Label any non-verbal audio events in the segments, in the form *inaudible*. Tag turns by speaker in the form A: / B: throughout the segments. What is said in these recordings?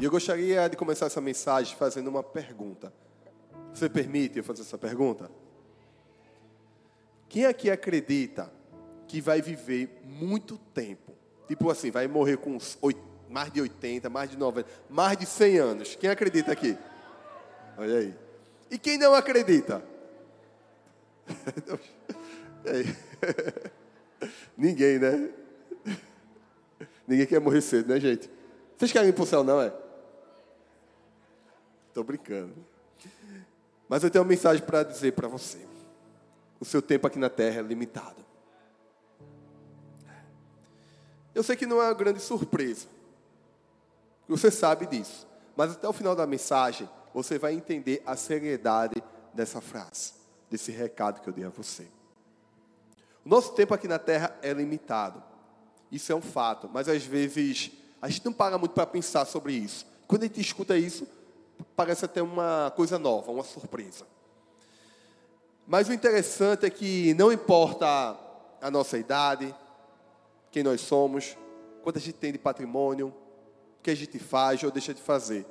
A: E eu gostaria de começar essa mensagem fazendo uma pergunta. Você permite eu fazer essa pergunta? Quem aqui acredita que vai viver muito tempo? Tipo assim, vai morrer com uns mais de 80, mais de 90, mais de 100 anos. Quem acredita aqui? Olha aí. E quem não acredita? *laughs* Ninguém, né? Ninguém quer morrer cedo, né, gente? Vocês querem ir pro céu, não é? Estou brincando. Mas eu tenho uma mensagem para dizer para você. O seu tempo aqui na terra é limitado. Eu sei que não é uma grande surpresa. Você sabe disso. Mas até o final da mensagem, você vai entender a seriedade dessa frase, desse recado que eu dei a você. O nosso tempo aqui na terra é limitado. Isso é um fato, mas às vezes a gente não para muito para pensar sobre isso. Quando a gente escuta isso, parece até uma coisa nova, uma surpresa. Mas o interessante é que não importa a nossa idade, quem nós somos, quanto a gente tem de patrimônio, o que a gente faz ou deixa de fazer.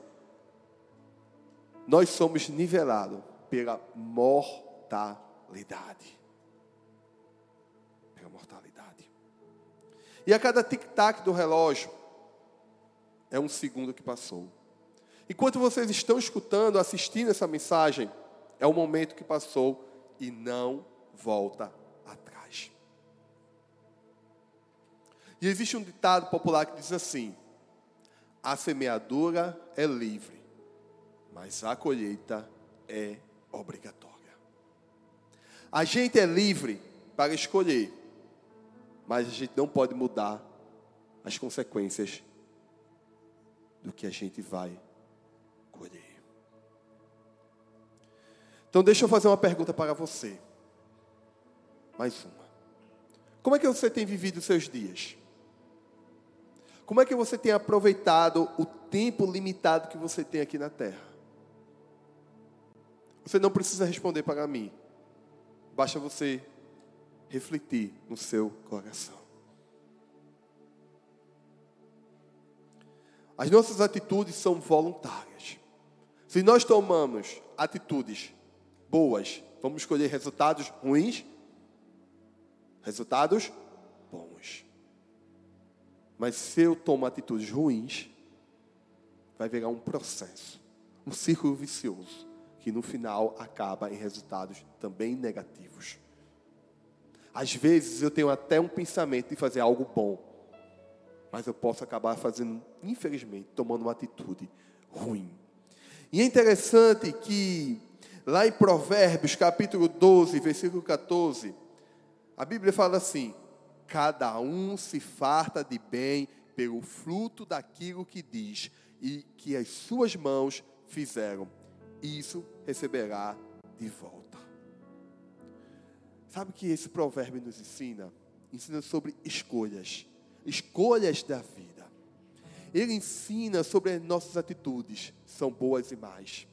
A: Nós somos nivelados pela mortalidade. Pela mortalidade. E a cada tic-tac do relógio, é um segundo que passou. Enquanto vocês estão escutando, assistindo essa mensagem, é o momento que passou e não volta atrás. E existe um ditado popular que diz assim: a semeadura é livre, mas a colheita é obrigatória. A gente é livre para escolher, mas a gente não pode mudar as consequências do que a gente vai colher. Então, deixa eu fazer uma pergunta para você. Mais uma. Como é que você tem vivido os seus dias? Como é que você tem aproveitado o tempo limitado que você tem aqui na terra? Você não precisa responder para mim. Basta você refletir no seu coração. As nossas atitudes são voluntárias. Se nós tomamos atitudes boas, vamos escolher resultados ruins? Resultados bons. Mas se eu tomo atitudes ruins, vai virar um processo, um círculo vicioso, que no final acaba em resultados também negativos. Às vezes eu tenho até um pensamento de fazer algo bom, mas eu posso acabar fazendo, infelizmente, tomando uma atitude ruim. E é interessante que lá em Provérbios, capítulo 12, versículo 14, a Bíblia fala assim: cada um se farta de bem pelo fruto daquilo que diz e que as suas mãos fizeram. Isso receberá de volta. Sabe o que esse provérbio nos ensina? Ensina sobre escolhas escolhas da vida. Ele ensina sobre as nossas atitudes, são boas e más.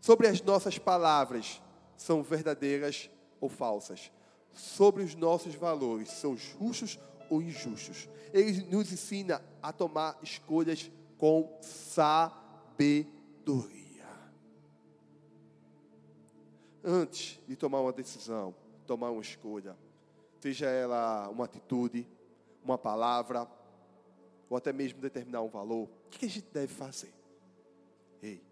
A: Sobre as nossas palavras, são verdadeiras ou falsas. Sobre os nossos valores, são justos ou injustos. Ele nos ensina a tomar escolhas com sabedoria. Antes de tomar uma decisão, tomar uma escolha, seja ela uma atitude, uma palavra, ou até mesmo determinar um valor, o que a gente deve fazer? Ei,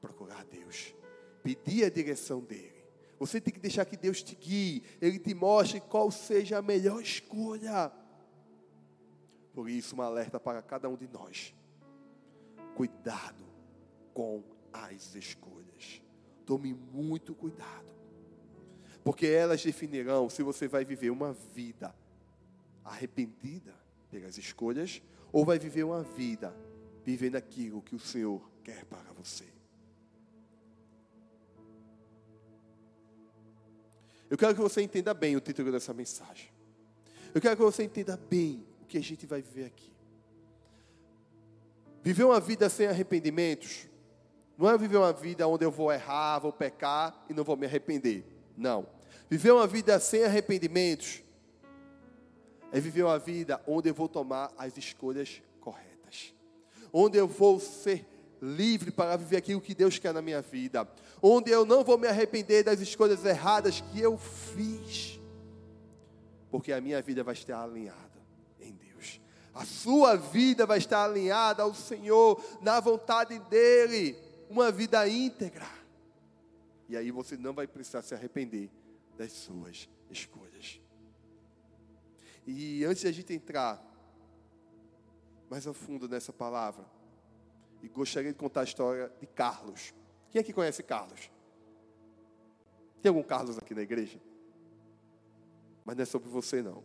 A: procurar Deus, pedir a direção dEle. Você tem que deixar que Deus te guie, Ele te mostre qual seja a melhor escolha. Por isso, uma alerta para cada um de nós. Cuidado com as escolhas. Tome muito cuidado. Porque elas definirão se você vai viver uma vida arrependida pelas escolhas, ou vai viver uma vida vivendo aquilo que o Senhor quer para você. Eu quero que você entenda bem o título dessa mensagem. Eu quero que você entenda bem o que a gente vai viver aqui. Viver uma vida sem arrependimentos não é viver uma vida onde eu vou errar, vou pecar e não vou me arrepender. Não. Viver uma vida sem arrependimentos é viver uma vida onde eu vou tomar as escolhas corretas, onde eu vou ser livre para viver aquilo que Deus quer na minha vida, onde eu não vou me arrepender das escolhas erradas que eu fiz, porque a minha vida vai estar alinhada em Deus, a sua vida vai estar alinhada ao Senhor, na vontade dEle, uma vida íntegra, e aí você não vai precisar se arrepender das suas escolhas. E antes de a gente entrar mais a fundo nessa palavra, e gostaria de contar a história de Carlos. Quem aqui conhece Carlos? Tem algum Carlos aqui na igreja? Mas não é sobre você não.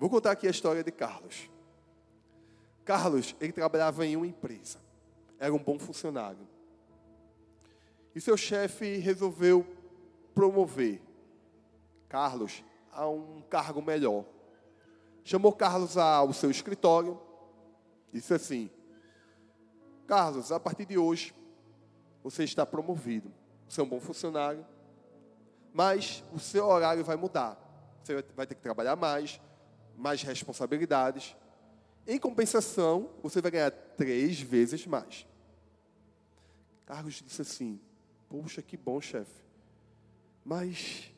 A: Vou contar aqui a história de Carlos. Carlos, ele trabalhava em uma empresa. Era um bom funcionário. E seu chefe resolveu promover Carlos a um cargo melhor. Chamou Carlos ao seu escritório. Disse assim: Carlos, a partir de hoje, você está promovido. Você é um bom funcionário, mas o seu horário vai mudar. Você vai ter que trabalhar mais, mais responsabilidades. Em compensação, você vai ganhar três vezes mais. Carlos disse assim: Poxa, que bom, chefe. Mas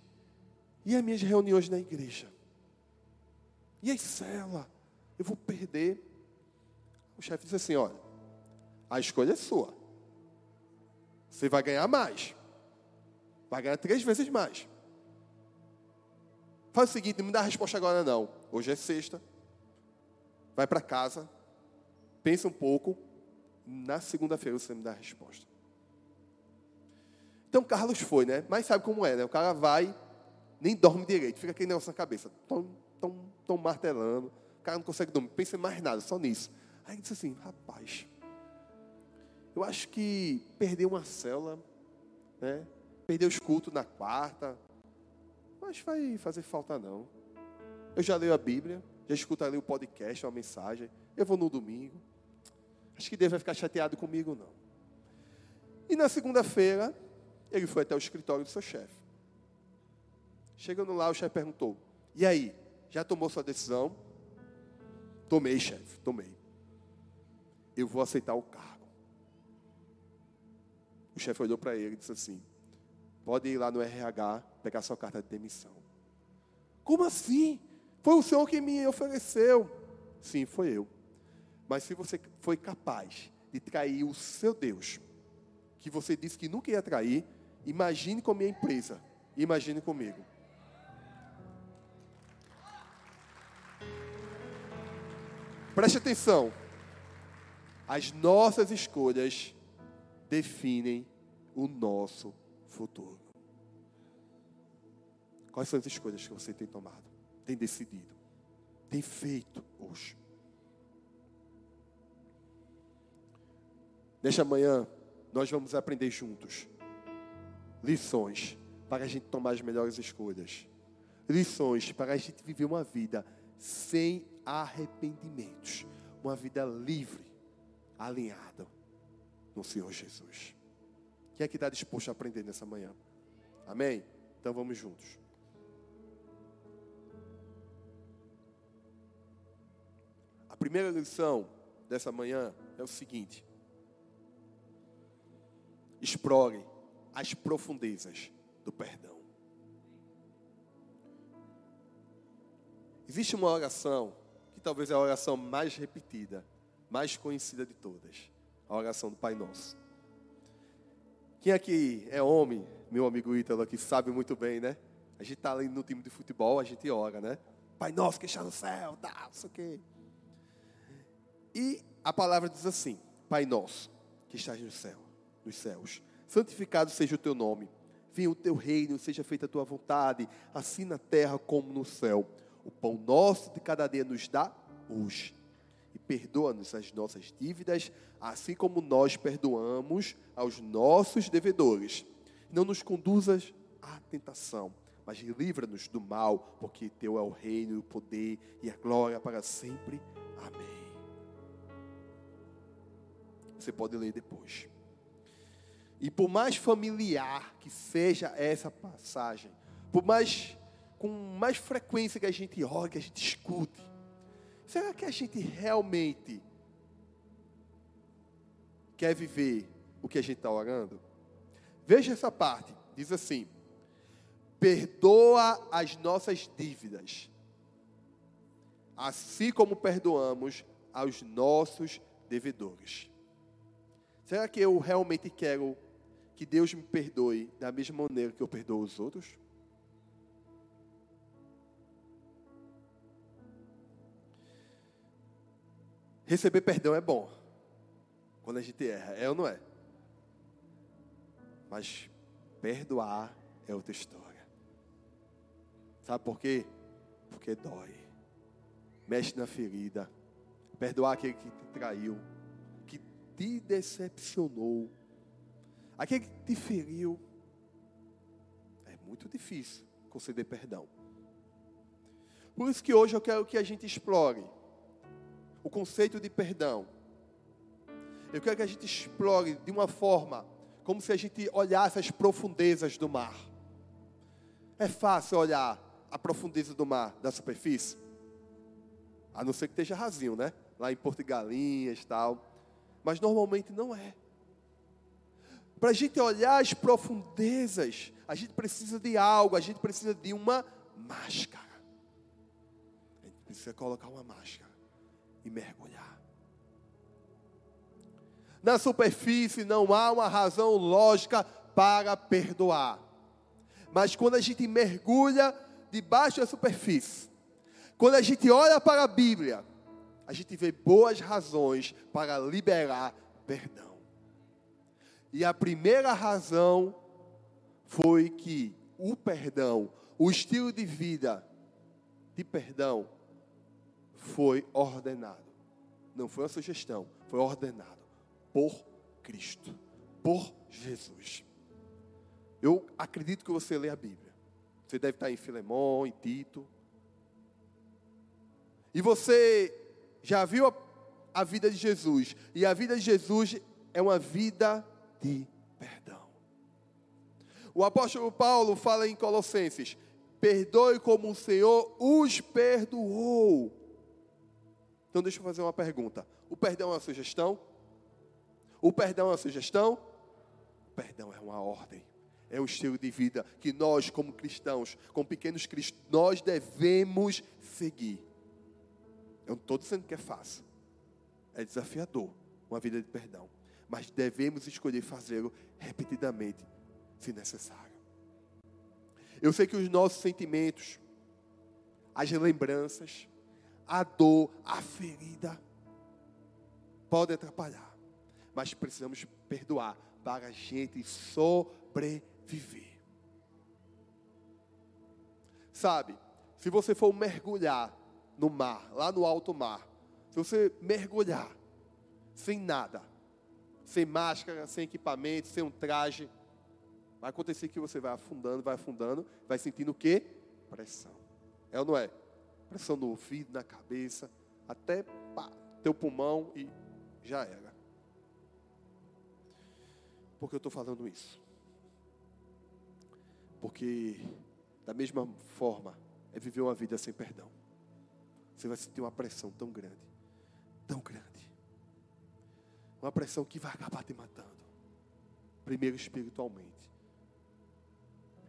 A: e as minhas reuniões na igreja? E as celas? Eu vou perder. O chefe disse assim: Olha, a escolha é sua. Você vai ganhar mais. Vai ganhar três vezes mais. Faz o seguinte, não me dá a resposta agora não. Hoje é sexta. Vai para casa. Pensa um pouco. Na segunda-feira você me dá a resposta. Então Carlos foi, né? Mas sabe como é, né? O cara vai, nem dorme direito. Fica aquele negócio na cabeça. Tão, tão, tão martelando. O cara não consegue dormir. Pensa em mais nada, só nisso. Aí ele disse assim, rapaz, eu acho que perder uma célula, né? perder os cultos na quarta, mas vai fazer falta não. Eu já leio a Bíblia, já escutarei o podcast, uma mensagem. Eu vou no domingo. Acho que Deus vai ficar chateado comigo, não. E na segunda-feira, ele foi até o escritório do seu chefe. Chegando lá, o chefe perguntou: E aí, já tomou sua decisão? Tomei, chefe, tomei. Eu vou aceitar o carro. O chefe olhou para ele e disse assim: Pode ir lá no RH pegar sua carta de demissão. Como assim? Foi o senhor que me ofereceu. Sim, foi eu. Mas se você foi capaz de trair o seu Deus, que você disse que nunca ia trair, imagine com a minha empresa. Imagine comigo. Preste atenção. As nossas escolhas definem o nosso futuro. Quais são as escolhas que você tem tomado, tem decidido, tem feito hoje? Nesta manhã, nós vamos aprender juntos lições para a gente tomar as melhores escolhas, lições para a gente viver uma vida sem arrependimentos, uma vida livre, alinhada no Senhor Jesus. Quem é que está disposto a aprender nessa manhã? Amém? Então vamos juntos. A primeira lição dessa manhã é o seguinte: explore as profundezas do perdão. Existe uma oração que talvez é a oração mais repetida, mais conhecida de todas a oração do Pai Nosso. Quem aqui é homem, meu amigo Ítalo aqui, sabe muito bem, né? A gente está ali no time de futebol, a gente ora, né? Pai Nosso que está no céu, tá, não sei o quê. E a palavra diz assim: Pai Nosso que estás no céu, nos céus, santificado seja o teu nome. Venha o teu reino, seja feita a tua vontade, assim na terra como no céu. O pão nosso de cada dia nos dá hoje e perdoa-nos as nossas dívidas, assim como nós perdoamos aos nossos devedores. Não nos conduzas à tentação, mas livra-nos do mal, porque teu é o reino, o poder e a glória para sempre. Amém. Você pode ler depois. E por mais familiar que seja essa passagem, por mais com mais frequência que a gente ore, que a gente escute, será que a gente realmente quer viver o que a gente está orando? Veja essa parte, diz assim: perdoa as nossas dívidas, assim como perdoamos aos nossos devedores. Será que eu realmente quero que Deus me perdoe da mesma maneira que eu perdoo os outros? Receber perdão é bom. Quando a gente erra, é ou não é? Mas perdoar é outra história. Sabe por quê? Porque dói. Mexe na ferida. Perdoar aquele que te traiu, que te decepcionou, aquele que te feriu. É muito difícil conceder perdão. Por isso que hoje eu quero que a gente explore o conceito de perdão. Eu quero que a gente explore de uma forma como se a gente olhasse as profundezas do mar. É fácil olhar a profundeza do mar da superfície? A não ser que esteja rasinho, né? Lá em Porto Galinhas e tal. Mas normalmente não é. Para a gente olhar as profundezas, a gente precisa de algo, a gente precisa de uma máscara. A gente precisa colocar uma máscara e mergulhar. Na superfície não há uma razão lógica para perdoar. Mas quando a gente mergulha debaixo da superfície, quando a gente olha para a Bíblia, a gente vê boas razões para liberar perdão. E a primeira razão foi que o perdão, o estilo de vida de perdão, foi ordenado. Não foi uma sugestão, foi ordenado por Cristo, por Jesus. Eu acredito que você lê a Bíblia. Você deve estar em Filemão, em Tito. E você já viu a, a vida de Jesus. E a vida de Jesus é uma vida de perdão. O apóstolo Paulo fala em Colossenses: perdoe como o Senhor os perdoou. Então deixa eu fazer uma pergunta. O perdão é uma sugestão? O perdão é uma sugestão? O perdão é uma ordem. É um estilo de vida que nós, como cristãos, como pequenos cristãos, nós devemos seguir. Eu não estou dizendo que é fácil. É desafiador uma vida de perdão. Mas devemos escolher fazê-lo repetidamente, se necessário. Eu sei que os nossos sentimentos, as lembranças, a dor, a ferida, pode atrapalhar. Mas precisamos perdoar para a gente sobreviver. Sabe, se você for mergulhar no mar, lá no alto mar, se você mergulhar sem nada, sem máscara, sem equipamento, sem um traje, vai acontecer que você vai afundando, vai afundando, vai sentindo o quê? Pressão. É ou não é? pressão no ouvido, na cabeça, até pá, teu pulmão e já era. Por que eu estou falando isso? Porque, da mesma forma, é viver uma vida sem perdão. Você vai sentir uma pressão tão grande, tão grande. Uma pressão que vai acabar te matando. Primeiro espiritualmente.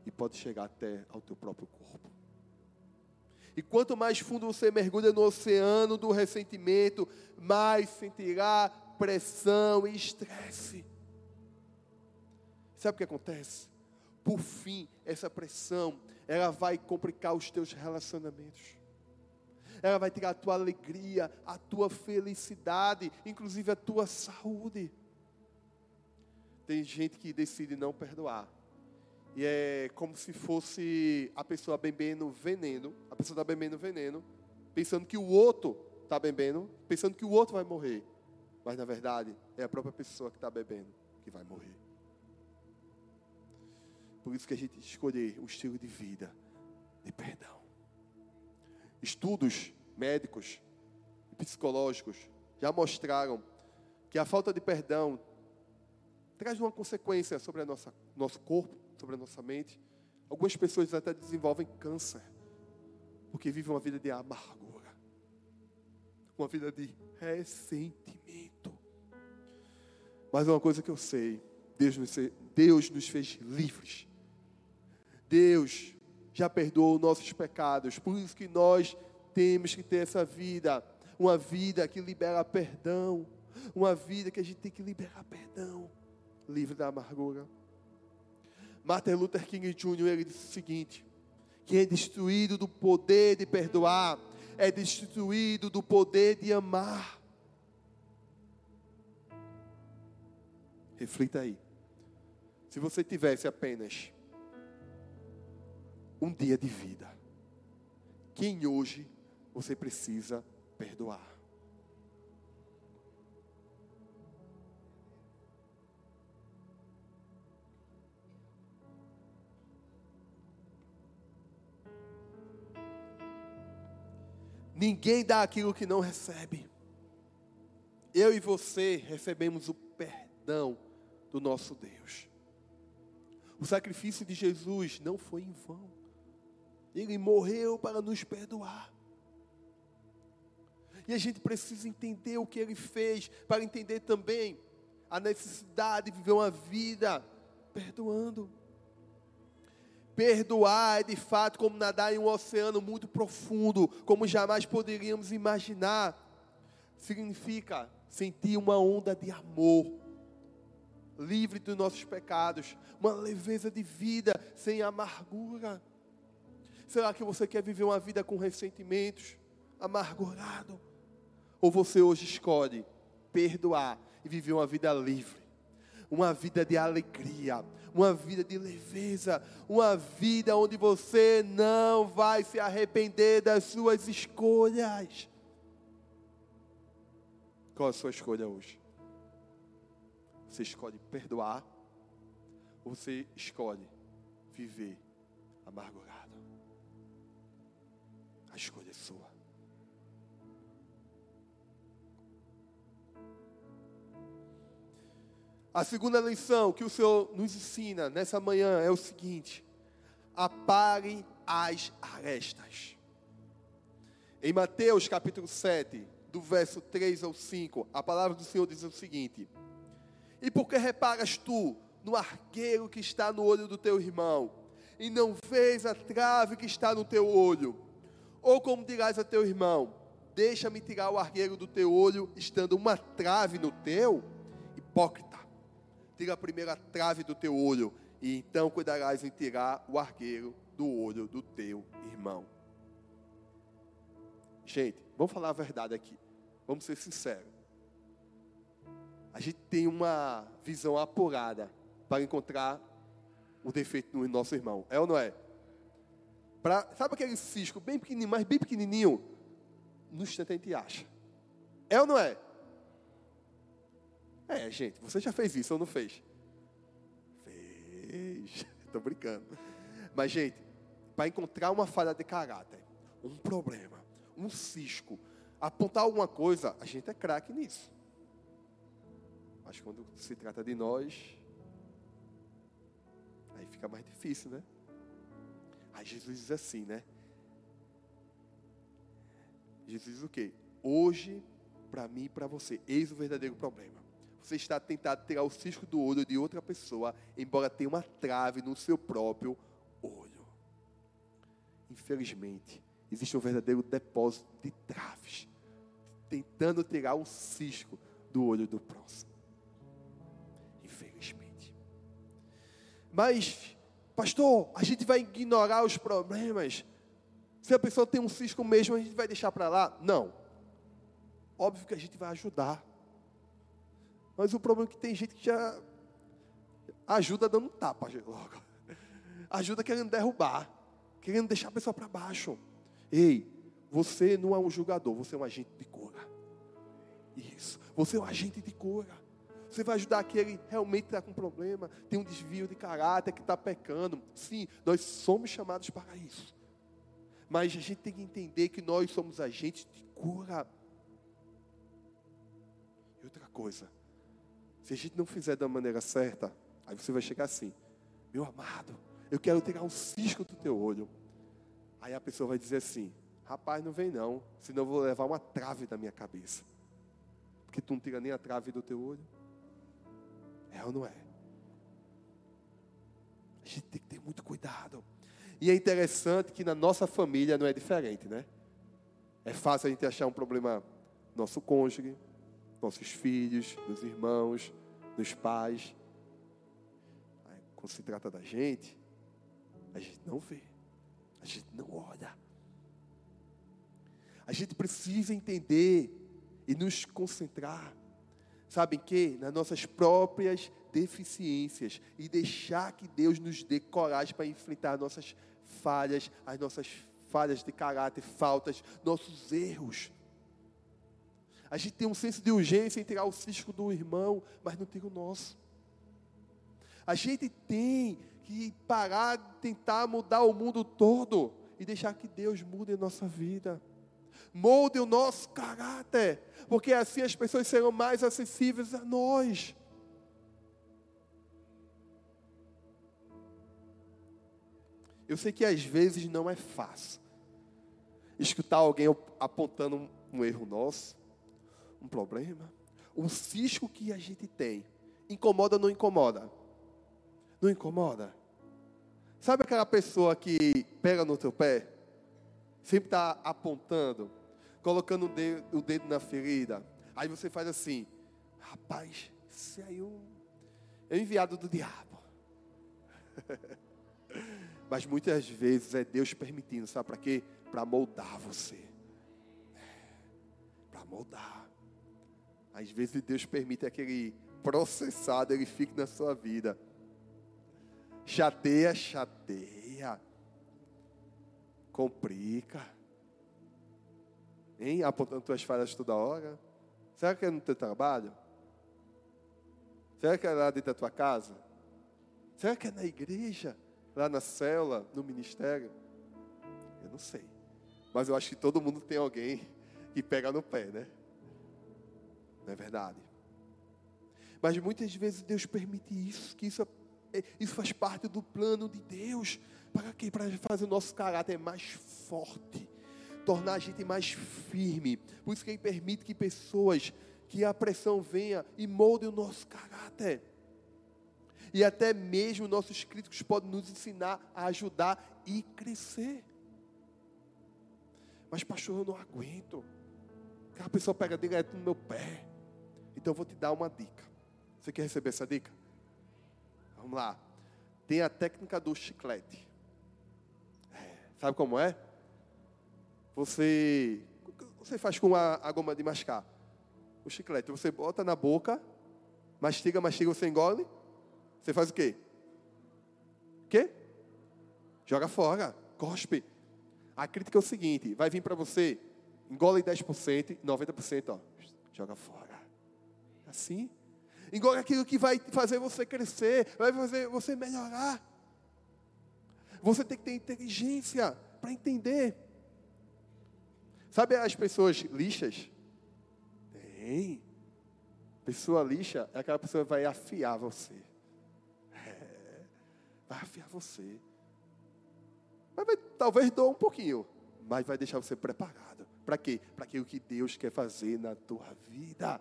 A: E pode chegar até ao teu próprio corpo. E quanto mais fundo você mergulha no oceano do ressentimento, mais sentirá pressão e estresse. Sabe o que acontece? Por fim, essa pressão, ela vai complicar os teus relacionamentos. Ela vai tirar a tua alegria, a tua felicidade, inclusive a tua saúde. Tem gente que decide não perdoar e é como se fosse a pessoa bebendo veneno. A pessoa está bebendo veneno, pensando que o outro está bebendo, pensando que o outro vai morrer. Mas na verdade é a própria pessoa que está bebendo que vai morrer. Por isso que a gente escolher um estilo de vida de perdão. Estudos médicos e psicológicos já mostraram que a falta de perdão traz uma consequência sobre a nossa, nosso corpo, sobre a nossa mente. Algumas pessoas até desenvolvem câncer Porque vive uma vida de amargura, uma vida de ressentimento. Mas uma coisa que eu sei, Deus nos, Deus nos fez livres. Deus já perdoou nossos pecados, por isso que nós temos que ter essa vida, uma vida que libera perdão, uma vida que a gente tem que liberar perdão, livre da amargura. Martin Luther King Jr. ele disse o seguinte: quem é destruído do poder de perdoar é destituído do poder de amar. Reflita aí. Se você tivesse apenas um dia de vida, quem hoje você precisa perdoar? Ninguém dá aquilo que não recebe. Eu e você recebemos o perdão do nosso Deus. O sacrifício de Jesus não foi em vão. Ele morreu para nos perdoar. E a gente precisa entender o que ele fez, para entender também a necessidade de viver uma vida perdoando. Perdoar é de fato como nadar em um oceano muito profundo, como jamais poderíamos imaginar. Significa sentir uma onda de amor, livre dos nossos pecados, uma leveza de vida sem amargura. Será que você quer viver uma vida com ressentimentos, amargurado? Ou você hoje escolhe perdoar e viver uma vida livre, uma vida de alegria, uma vida de leveza, uma vida onde você não vai se arrepender das suas escolhas. Qual a sua escolha hoje? Você escolhe perdoar ou você escolhe viver amargurado? A escolha é sua. A segunda lição que o Senhor nos ensina nessa manhã é o seguinte: apare as arestas. Em Mateus capítulo 7, do verso 3 ao 5, a palavra do Senhor diz o seguinte: E por que reparas tu no arqueiro que está no olho do teu irmão, e não vês a trave que está no teu olho? Ou como dirás a teu irmão: Deixa-me tirar o arqueiro do teu olho, estando uma trave no teu? Hipócrita tira a primeira trave do teu olho, e então cuidarás em tirar o arqueiro do olho do teu irmão. Gente, vamos falar a verdade aqui. Vamos ser sinceros. A gente tem uma visão apurada para encontrar o defeito no nosso irmão. É ou não é? Sabe aquele cisco bem pequenininho, mas bem pequenininho? No instante a gente acha. É ou não é? É, gente, você já fez isso ou não fez? Fez. *laughs* Estou brincando. Mas, gente, para encontrar uma falha de caráter, um problema, um cisco, apontar alguma coisa, a gente é craque nisso. Mas quando se trata de nós, aí fica mais difícil, né? Aí Jesus diz assim, né? Jesus diz o quê? Hoje, para mim e para você, eis o verdadeiro problema você está tentado tirar o cisco do olho de outra pessoa, embora tenha uma trave no seu próprio olho. Infelizmente, existe um verdadeiro depósito de traves, tentando tirar o cisco do olho do próximo. Infelizmente. Mas, pastor, a gente vai ignorar os problemas. Se a pessoa tem um cisco mesmo, a gente vai deixar para lá? Não. Óbvio que a gente vai ajudar. Mas o problema é que tem gente que já ajuda dando tapa logo. Ajuda querendo derrubar, querendo deixar a pessoa para baixo. Ei, você não é um julgador, você é um agente de cura. Isso, você é um agente de cura. Você vai ajudar aquele que realmente está com problema, tem um desvio de caráter, que está pecando. Sim, nós somos chamados para isso. Mas a gente tem que entender que nós somos agentes de cura. E outra coisa, se a gente não fizer da maneira certa, aí você vai chegar assim: Meu amado, eu quero tirar um cisco do teu olho. Aí a pessoa vai dizer assim: Rapaz, não vem não, senão eu vou levar uma trave da minha cabeça. Porque tu não tira nem a trave do teu olho. É ou não é? A gente tem que ter muito cuidado. E é interessante que na nossa família não é diferente, né? É fácil a gente achar um problema no nosso cônjuge, nossos filhos, nos irmãos, nos pais. Quando se trata da gente, a gente não vê, a gente não olha. A gente precisa entender e nos concentrar, sabem que? Nas nossas próprias deficiências e deixar que Deus nos dê coragem para enfrentar nossas falhas, as nossas falhas de caráter, faltas, nossos erros. A gente tem um senso de urgência em tirar o cisco do irmão, mas não tem o nosso. A gente tem que parar de tentar mudar o mundo todo e deixar que Deus mude a nossa vida. Molde o nosso caráter, porque assim as pessoas serão mais acessíveis a nós. Eu sei que às vezes não é fácil escutar alguém apontando um erro nosso, um problema, um cisco que a gente tem. Incomoda ou não incomoda? Não incomoda? Sabe aquela pessoa que pega no teu pé? Sempre está apontando, colocando o dedo, o dedo, na ferida. Aí você faz assim, rapaz, isso aí é é um enviado do diabo. *laughs* Mas muitas vezes é Deus permitindo, sabe para quê? Para moldar você. Para moldar. Às vezes Deus permite aquele processado, ele fique na sua vida. Chateia, chateia. Complica. Hein? Apontando tuas falhas toda hora. Será que é no teu trabalho? Será que é lá dentro da tua casa? Será que é na igreja? lá na célula, no ministério? Eu não sei. Mas eu acho que todo mundo tem alguém que pega no pé, né? Não é verdade? Mas muitas vezes Deus permite isso, que isso, é, isso faz parte do plano de Deus. Para quê? Para fazer o nosso caráter mais forte, tornar a gente mais firme. Por isso que Ele permite que pessoas, que a pressão venha e molde o nosso caráter. E até mesmo nossos críticos podem nos ensinar a ajudar e crescer. Mas, pastor, eu não aguento. A pessoa pega direto no meu pé. Então, eu vou te dar uma dica. Você quer receber essa dica? Vamos lá. Tem a técnica do chiclete. Sabe como é? Você, você faz com a, a goma de mascar. O chiclete, você bota na boca, mastiga, mastiga, você engole você faz o quê? O quê? Joga fora, cospe. A crítica é o seguinte: vai vir para você, engole 10%, 90%, ó, joga fora. Assim. Engole aquilo que vai fazer você crescer, vai fazer você melhorar. Você tem que ter inteligência para entender. Sabe as pessoas lixas? Tem. Pessoa lixa é aquela pessoa que vai afiar você vai afiar você. Mas vai, talvez doa um pouquinho, mas vai deixar você preparado. Para quê? Para aquilo que Deus quer fazer na tua vida.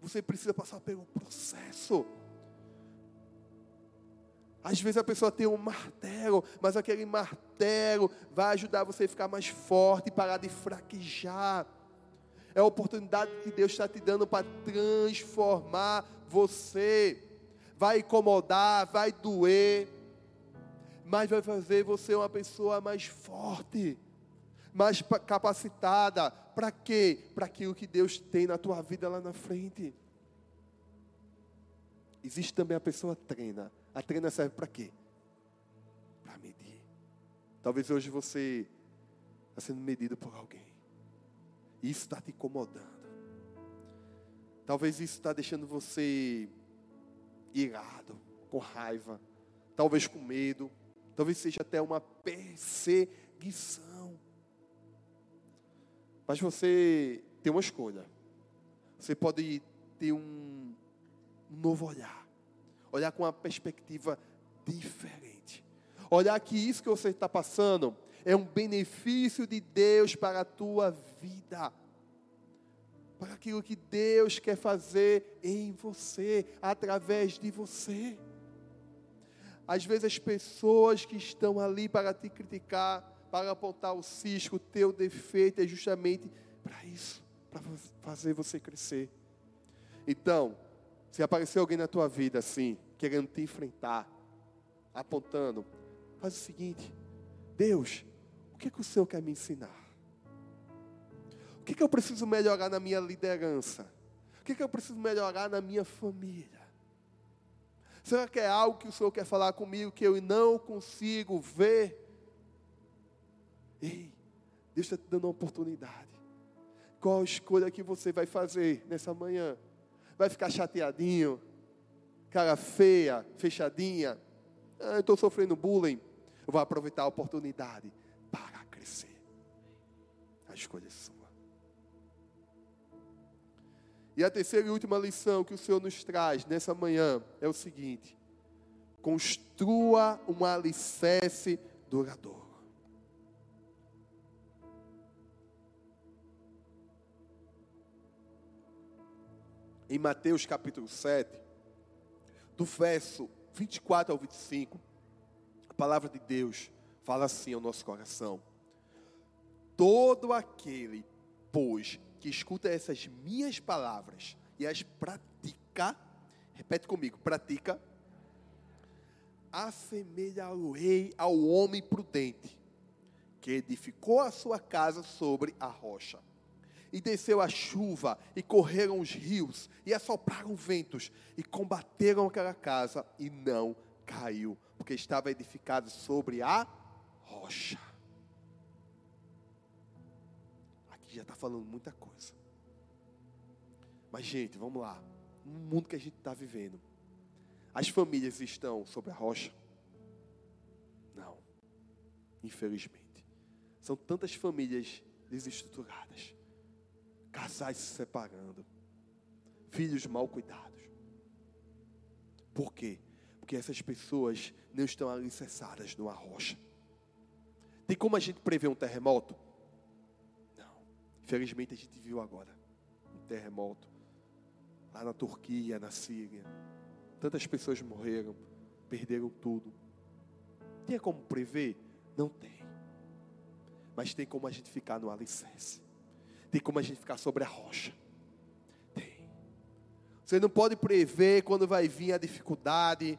A: Você precisa passar pelo processo. Às vezes a pessoa tem um martelo, mas aquele martelo vai ajudar você a ficar mais forte parar de fraquejar. É a oportunidade que Deus está te dando para transformar você vai incomodar, vai doer, mas vai fazer você uma pessoa mais forte, mais capacitada. Para quê? Para aquilo que Deus tem na tua vida lá na frente. Existe também a pessoa treina. A treina serve para quê? Para medir. Talvez hoje você está sendo medido por alguém. Isso está te incomodando. Talvez isso está deixando você irado, com raiva, talvez com medo, talvez seja até uma perseguição. Mas você tem uma escolha. Você pode ter um, um novo olhar, olhar com uma perspectiva diferente, Olhar que isso que você está passando é um benefício de Deus para a tua vida. Para aquilo que Deus quer fazer em você, através de você. Às vezes as pessoas que estão ali para te criticar, para apontar o cisco, o teu defeito, é justamente para isso, para fazer você crescer. Então, se aparecer alguém na tua vida assim, querendo te enfrentar, apontando, faz o seguinte: Deus, o que, é que o Senhor quer me ensinar? O que, é que eu preciso melhorar na minha liderança? O que, é que eu preciso melhorar na minha família? Será que é algo que o Senhor quer falar comigo que eu não consigo ver? Ei, Deus está te dando uma oportunidade. Qual a escolha que você vai fazer nessa manhã? Vai ficar chateadinho? Cara feia, fechadinha? Ah, eu estou sofrendo bullying. Eu vou aproveitar a oportunidade para crescer. A escolha é sua. E a terceira e última lição que o Senhor nos traz nessa manhã é o seguinte: construa um alicerce duradouro. Em Mateus capítulo 7, do verso 24 ao 25, a palavra de Deus fala assim ao nosso coração: Todo aquele, pois, que escuta essas minhas palavras e as pratica, repete comigo, pratica, assemelhá-lo-ei ao homem prudente, que edificou a sua casa sobre a rocha. E desceu a chuva, e correram os rios, e assopraram ventos, e combateram aquela casa, e não caiu, porque estava edificado sobre a rocha. já está falando muita coisa. Mas, gente, vamos lá. No mundo que a gente está vivendo, as famílias estão sobre a rocha? Não. Infelizmente. São tantas famílias desestruturadas, casais se separando, filhos mal cuidados. Por quê? Porque essas pessoas não estão alicerçadas numa rocha. Tem como a gente prever um terremoto? Infelizmente a gente viu agora um terremoto lá na Turquia, na Síria. Tantas pessoas morreram, perderam tudo. Tem como prever? Não tem. Mas tem como a gente ficar no alicerce. Tem como a gente ficar sobre a rocha. Tem. Você não pode prever quando vai vir a dificuldade,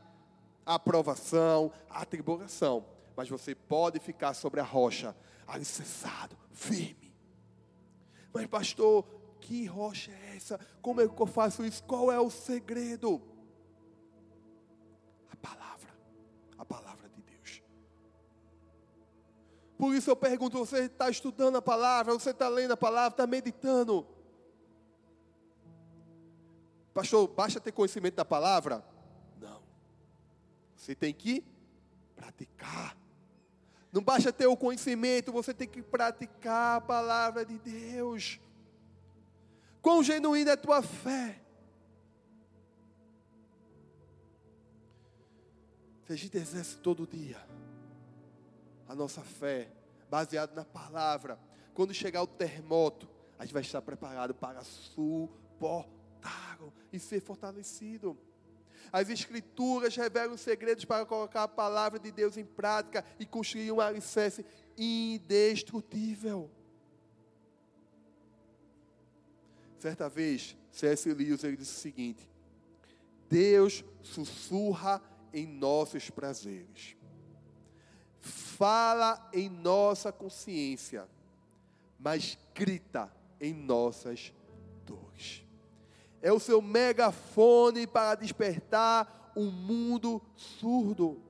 A: a aprovação, a tribulação. Mas você pode ficar sobre a rocha, alicerçado, firme mas, pastor, que rocha é essa? Como é que eu faço isso? Qual é o segredo? Por isso eu pergunto: você está estudando a palavra? Você está lendo a palavra? Está meditando? Pastor, basta ter conhecimento da palavra? Não. Você tem que praticar. Não basta ter o conhecimento, você tem que praticar a palavra de Deus. Quão genuína é a tua fé? Se a gente exerce todo dia a nossa fé, baseado na palavra, quando chegar o terremoto, a gente vai estar preparado para suportar e ser fortalecido. As Escrituras revelam segredos para colocar a palavra de Deus em prática e construir um alicerce indestrutível. Certa vez, C.S. Lewis ele disse o seguinte: Deus sussurra em nossos prazeres, fala em nossa consciência, mas grita em nossas dores é o seu megafone para despertar um mundo surdo.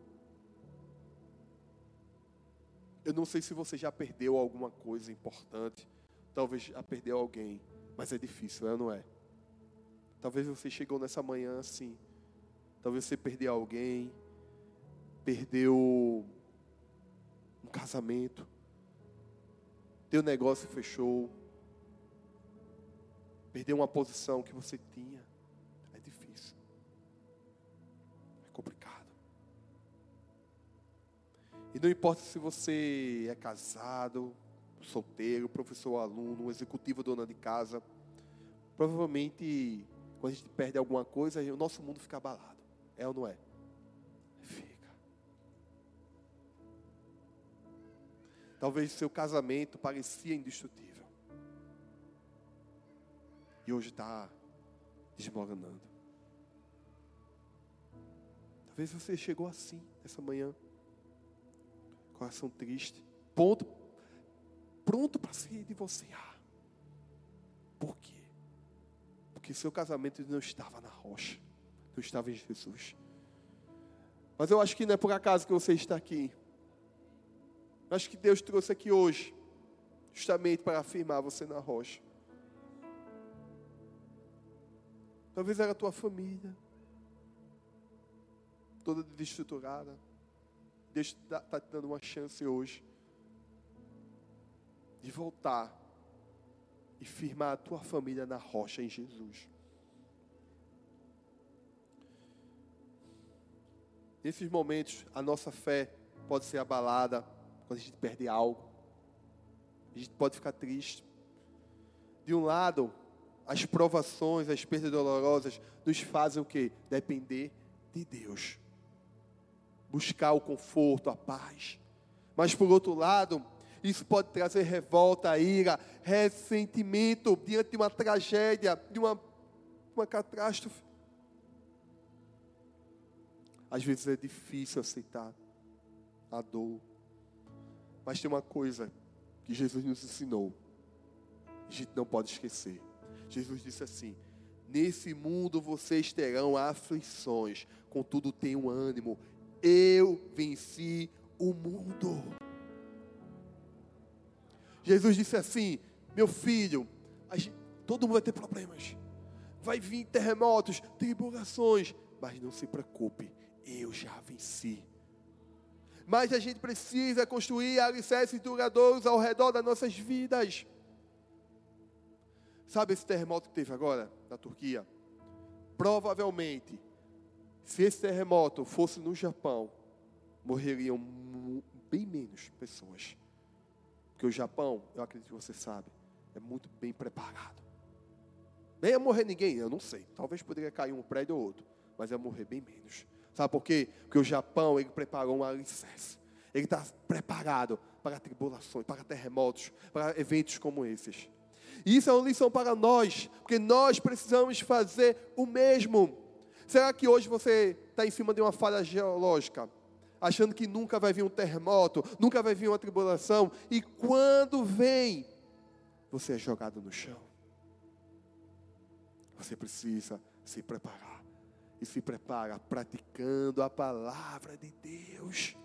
A: Eu não sei se você já perdeu alguma coisa importante, talvez já perdeu alguém, mas é difícil, é ou não é? Talvez você chegou nessa manhã assim, talvez você perdeu alguém, perdeu um casamento, teu negócio fechou, Perder uma posição que você tinha é difícil. É complicado. E não importa se você é casado, solteiro, professor, aluno, executivo, dona de casa, provavelmente quando a gente perde alguma coisa, o nosso mundo fica abalado. É ou não é? Talvez seu casamento parecia indestrutível. E hoje está desmoronando. Talvez você chegou assim essa manhã coração triste, ponto, pronto para se divorciar. Por quê? Porque seu casamento não estava na rocha, não estava em Jesus. Mas eu acho que não é por acaso que você está aqui. Acho que Deus trouxe aqui hoje, justamente para afirmar você na rocha. Talvez era a tua família, toda desestruturada. Deus está tá te dando uma chance hoje de voltar e firmar a tua família na rocha em Jesus. Nesses momentos, a nossa fé pode ser abalada quando a gente perde algo. A gente pode ficar triste. De um lado, as provações, as perdas dolorosas nos fazem o quê? Depender de Deus buscar o conforto, a paz. Mas por outro lado, isso pode trazer revolta, ira, ressentimento diante de uma tragédia, de uma, uma catástrofe. Às vezes é difícil aceitar a dor. Mas tem uma coisa que Jesus nos ensinou. A gente não pode esquecer. Jesus disse assim: Nesse mundo vocês terão aflições, contudo tenham ânimo, eu venci o mundo. Jesus disse assim: Meu filho, gente, todo mundo vai ter problemas, vai vir terremotos, tribulações, mas não se preocupe, eu já venci. Mas a gente precisa construir alicerces duradouros ao redor das nossas vidas. Sabe esse terremoto que teve agora na Turquia? Provavelmente se esse terremoto fosse no Japão, morreriam bem menos pessoas. Porque o Japão, eu acredito que você sabe, é muito bem preparado. Nem ia morrer ninguém, eu não sei. Talvez poderia cair um prédio ou outro, mas ia morrer bem menos. Sabe por quê? Porque o Japão, ele preparou um alicerce. Ele está preparado para tribulações, para terremotos, para eventos como esses. E isso é uma lição para nós, porque nós precisamos fazer o mesmo. Será que hoje você está em cima de uma falha geológica? Achando que nunca vai vir um terremoto, nunca vai vir uma tribulação, e quando vem, você é jogado no chão. Você precisa se preparar. E se prepara praticando a palavra de Deus.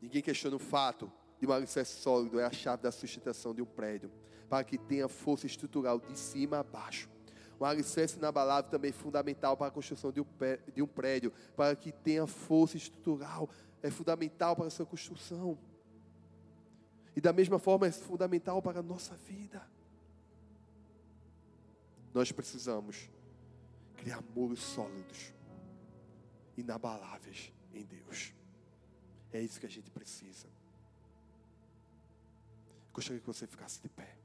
A: Ninguém questiona o fato de um alicerce sólido é a chave da sustentação de um prédio para que tenha força estrutural de cima a baixo. O alicerce inabalável também é fundamental para a construção de um prédio, para que tenha força estrutural, é fundamental para a sua construção. E da mesma forma é fundamental para a nossa vida. Nós precisamos criar muros sólidos, inabaláveis em Deus. É isso que a gente precisa. Gostaria que você ficasse de pé.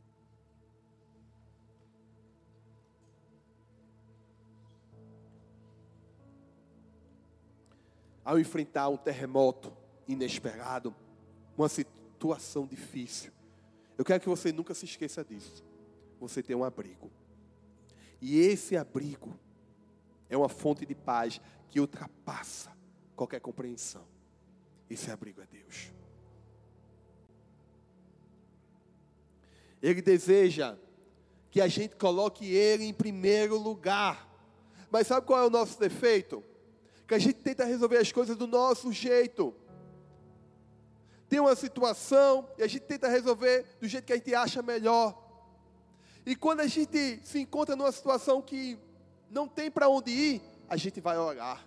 A: ao enfrentar um terremoto inesperado, uma situação difícil, eu quero que você nunca se esqueça disso. Você tem um abrigo. E esse abrigo é uma fonte de paz que ultrapassa qualquer compreensão. Esse abrigo é Deus. Ele deseja que a gente coloque Ele em primeiro lugar. Mas sabe qual é o nosso defeito? que a gente tenta resolver as coisas do nosso jeito. Tem uma situação e a gente tenta resolver do jeito que a gente acha melhor. E quando a gente se encontra numa situação que não tem para onde ir, a gente vai orar.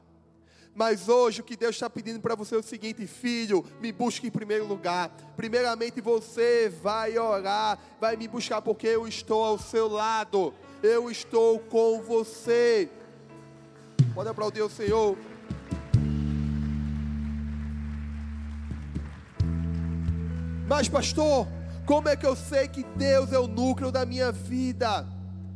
A: Mas hoje o que Deus está pedindo para você é o seguinte, filho, me busque em primeiro lugar. Primeiramente você vai orar, vai me buscar, porque eu estou ao seu lado, eu estou com você. Pode aplaudir o Senhor. Mas, pastor, como é que eu sei que Deus é o núcleo da minha vida?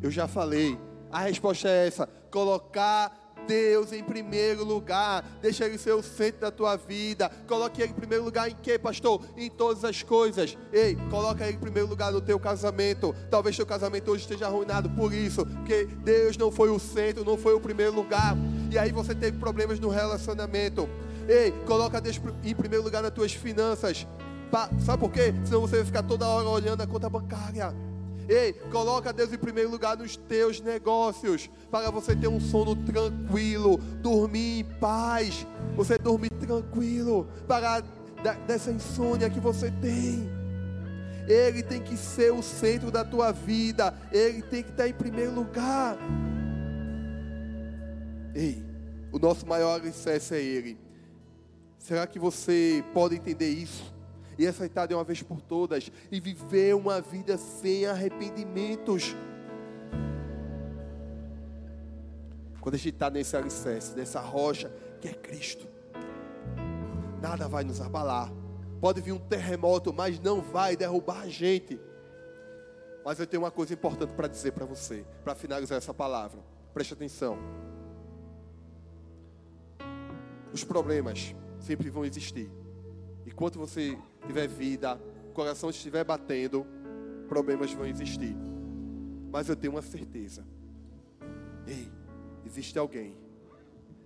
A: Eu já falei. A resposta é essa: colocar Deus em primeiro lugar, deixa Ele ser o centro da tua vida. Coloque Ele em primeiro lugar em quê, pastor? Em todas as coisas. Ei, coloca Ele em primeiro lugar no teu casamento. Talvez teu casamento hoje esteja arruinado por isso, porque Deus não foi o centro, não foi o primeiro lugar. E aí você teve problemas no relacionamento. Ei, coloca Deus em primeiro lugar nas tuas finanças. Sabe por quê? Senão você vai ficar toda hora olhando a conta bancária. Ei, coloca Deus em primeiro lugar nos teus negócios, para você ter um sono tranquilo, dormir em paz, você dormir tranquilo, para dessa insônia que você tem. Ele tem que ser o centro da tua vida, ele tem que estar em primeiro lugar. Ei, o nosso maior alicerce é Ele. Será que você pode entender isso? E aceitar de uma vez por todas e viver uma vida sem arrependimentos. Quando a gente está nesse alicerce, nessa rocha que é Cristo, nada vai nos abalar. Pode vir um terremoto, mas não vai derrubar a gente. Mas eu tenho uma coisa importante para dizer para você, para finalizar essa palavra. Preste atenção. Os problemas sempre vão existir. Enquanto você tiver vida, o coração estiver batendo, problemas vão existir. Mas eu tenho uma certeza. Ei, existe alguém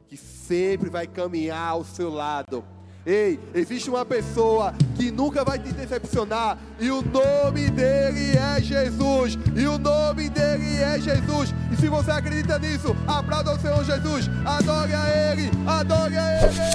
A: que sempre vai caminhar ao seu lado. Ei, existe uma pessoa que nunca vai te decepcionar, e o nome dele é Jesus. E o nome dele é Jesus. E se você acredita nisso, aplauda o Senhor Jesus, adore a Ele, adore a Ele.